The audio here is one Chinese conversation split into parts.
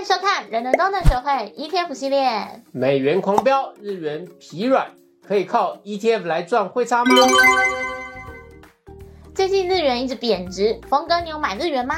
迎收看人人都能学会 ETF 系列。美元狂飙，日元疲软，可以靠 ETF 来赚汇差吗？最近日元一直贬值，峰哥，你有买日元吗？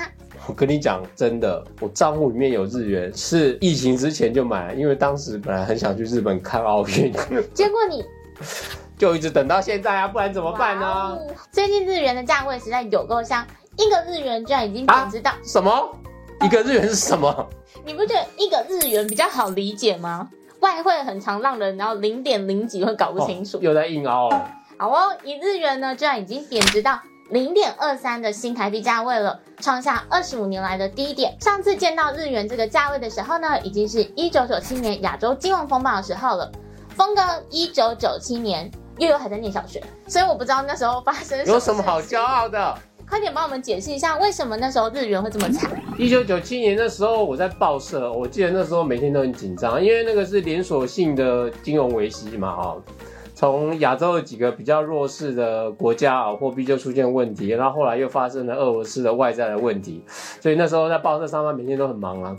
我跟你讲，真的，我账户里面有日元，是疫情之前就买了，因为当时本来很想去日本看奥运，结果你 就一直等到现在啊，不然怎么办呢？最近日元的价位实在有够香，一个日元居然已经贬值到，什么？一个日元是什么？你不觉得一个日元比较好理解吗？外汇很常让人然后零点零几会搞不清楚。哦又在硬凹了。好哦，一日元呢居然已经贬值到零点二三的新台币价位了，创下二十五年来的低点。上次见到日元这个价位的时候呢，已经是一九九七年亚洲金融风暴的时候了。峰哥，一九九七年悠悠还在念小学，所以我不知道那时候发生有什么么好骄傲的？快点帮我们解释一下，为什么那时候日元会这么惨？一九九七年的时候，我在报社，我记得那时候每天都很紧张，因为那个是连锁性的金融危机嘛，啊，从亚洲的几个比较弱势的国家啊，货币就出现问题，然后后来又发生了俄罗斯的外债的问题，所以那时候在报社上班每天都很忙啊。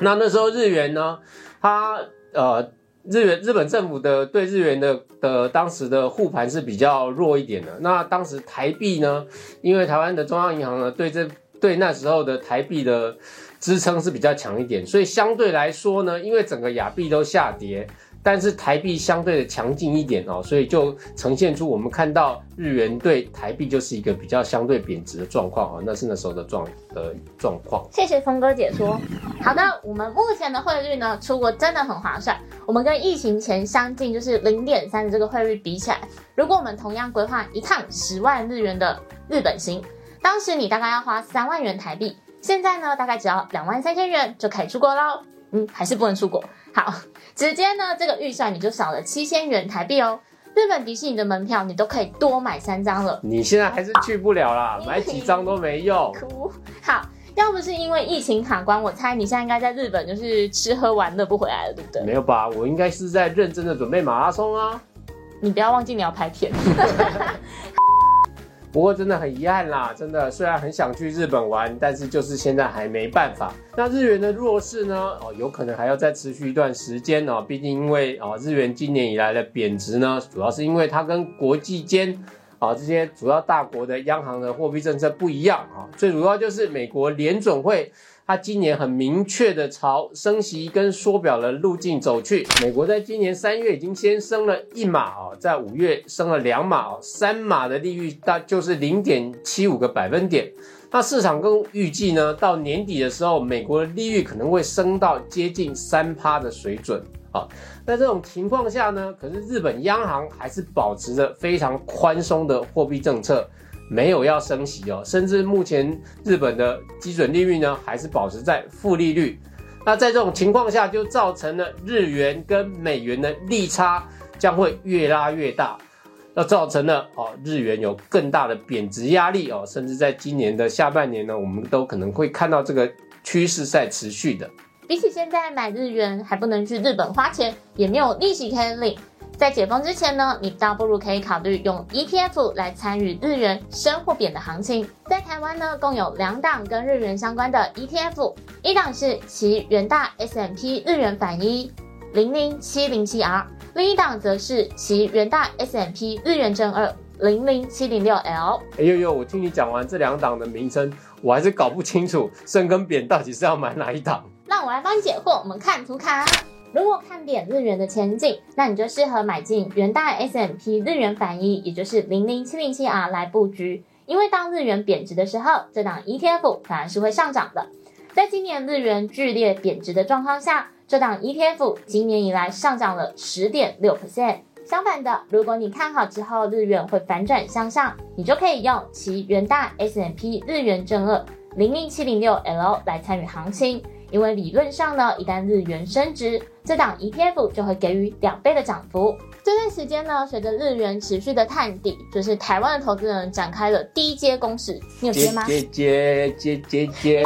那那时候日元呢，它呃。日元日本政府的对日元的的当时的护盘是比较弱一点的。那当时台币呢，因为台湾的中央银行呢对这对那时候的台币的支撑是比较强一点，所以相对来说呢，因为整个亚币都下跌，但是台币相对的强劲一点哦，所以就呈现出我们看到日元对台币就是一个比较相对贬值的状况哦，那是那时候的状的状况。谢谢峰哥解说。好的，我们目前的汇率呢，出国真的很划算。我们跟疫情前相近，就是零点三的这个汇率比起来，如果我们同样规划一趟十万日元的日本行，当时你大概要花三万元台币，现在呢大概只要两万三千元就可以出国喽。嗯，还是不能出国。好，直接呢这个预算你就少了七千元台币哦。日本迪士尼的门票你都可以多买三张了。你现在还是去不了啦，买几张都没用。哭。好，要不是因为疫情卡关，我猜你现在应该在日本就是吃喝玩乐不回来了，对不对？没有吧？我应该是在认真的准备马拉松啊。你不要忘记你要拍片。不过真的很遗憾啦，真的虽然很想去日本玩，但是就是现在还没办法。那日元的弱势呢？哦，有可能还要再持续一段时间哦。毕竟因为哦，日元今年以来的贬值呢，主要是因为它跟国际间啊这些主要大国的央行的货币政策不一样啊。最主要就是美国联准会。它今年很明确的朝升息跟缩表的路径走去。美国在今年三月已经先升了一码哦，在五月升了两码哦，三码的利率大就是零点七五个百分点。那市场跟预计呢，到年底的时候，美国的利率可能会升到接近三趴的水准啊。在这种情况下呢，可是日本央行还是保持着非常宽松的货币政策。没有要升息哦，甚至目前日本的基准利率呢还是保持在负利率。那在这种情况下，就造成了日元跟美元的利差将会越拉越大，那造成了哦日元有更大的贬值压力哦，甚至在今年的下半年呢，我们都可能会看到这个趋势在持续的。比起现在买日元还不能去日本花钱，也没有利息可以领。在解封之前呢，你倒不如可以考虑用 ETF 来参与日元升或贬的行情。在台湾呢，共有两档跟日元相关的 ETF，一档是其元大 S M P 日元反一零零七零七 R，另一档则是其元大 S M P 日元正二零零七零六 L。哎呦呦，我听你讲完这两档的名称，我还是搞不清楚升跟贬到底是要买哪一档。我来帮你解惑，我们看图卡。如果看扁日元的前景，那你就适合买进元大 S M P 日元反一，也就是零零七零七 R 来布局。因为当日元贬值的时候，这档 E T F 反而是会上涨的。在今年日元剧烈贬值的状况下，这档 E T F 今年以来上涨了十点六 percent。相反的，如果你看好之后日元会反转向上，你就可以用其元大 S M P 日元正二零零七零六 L 来参与行情。因为理论上呢，一旦日元升值，这档 ETF 就会给予两倍的涨幅。这段时间呢，随着日元持续的探底，就是台湾的投资人展开了低阶攻势。你有接吗？接接接接接。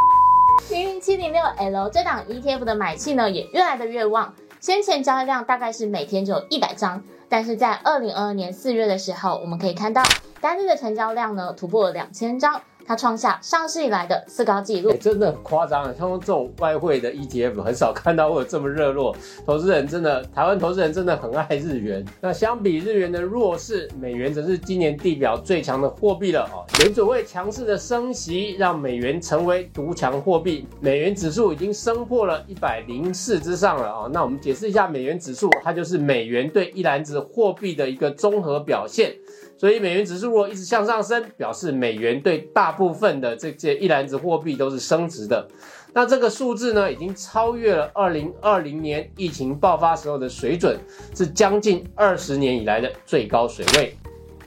零零七零六 L 这档 ETF 的买气呢，也越来的越旺。先前交易量大概是每天只有一百张，但是在二零二二年四月的时候，我们可以看到单日的成交量呢突破了两千张，它创下上市以来的次高纪录，。真的很夸张！像这种外汇的 ETF，很少看到会有这么热络。投资人真的，台湾投资人真的很爱日元。那相比日元的弱势，美元则是今年地表最强的货币了哦。联准会强势的升息，让美元成为独强货币，美元指数已经升破了一百零四之上了哦。那我们解释一下美元指数，它就是美元对一篮子货币的一个综合表现。所以美元指数如果一直向上升，表示美元对大部分的这些一篮子货币都是升值的。那这个数字呢，已经超越了二零二零年疫情爆发时候的水准，是将近二十年以来的最高水位。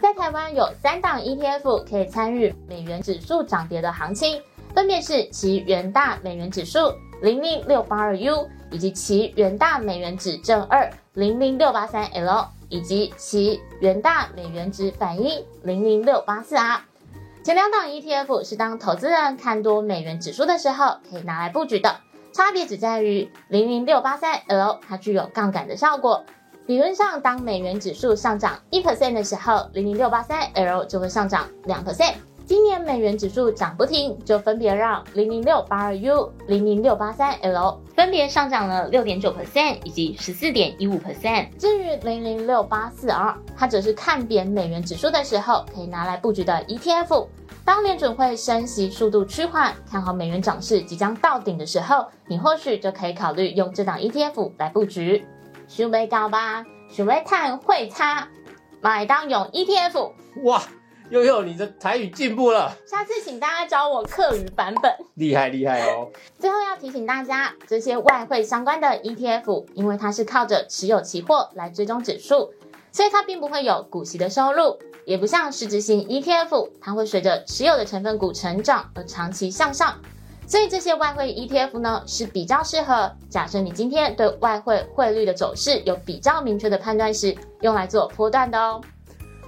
在台湾有三档 ETF 可以参与美元指数涨跌的行情，分别是其元大美元指数零零六八二 U，以及其元大美元指正二零零六八三 L，以及其元大美元值反应零零六八四 R。前两档 ETF 是当投资人看多美元指数的时候可以拿来布局的，差别只在于零零六八三 L 它具有杠杆的效果。理论上，当美元指数上涨一 percent 的时候，零零六八三 L 就会上涨两 percent。美元指数涨不停，就分别让零零六八二 U、零零六八三 L 分别上涨了六点九 percent 以及十四点一五 percent。至于零零六八四 R，它则是看扁美元指数的时候可以拿来布局的 ETF。当联准会升息速度趋缓，看好美元涨势即将到顶的时候，你或许就可以考虑用这档 ETF 来布局。想要搞吧，想要看汇差，买当用 ETF。哇，悠悠你的台语进步了，下次请大家教我客语版本。厉害厉害哦！最后要提醒大家，这些外汇相关的 ETF，因为它是靠着持有期货来追踪指数，所以它并不会有股息的收入，也不像实质型 ETF，它会随着持有的成分股成长而长期向上。所以这些外汇 ETF 呢，是比较适合假设你今天对外汇汇率的走势有比较明确的判断时，用来做波段的哦。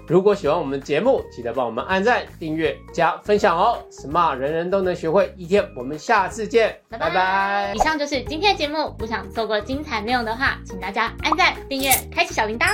如果喜欢我们的节目，记得帮我们按赞、订阅、加分享哦！Smart 人人都能学会 ETF，我们下次见，拜拜。以上就是今天的节目，不想错过精彩内容的话，请大家按赞、订阅、开启小铃铛。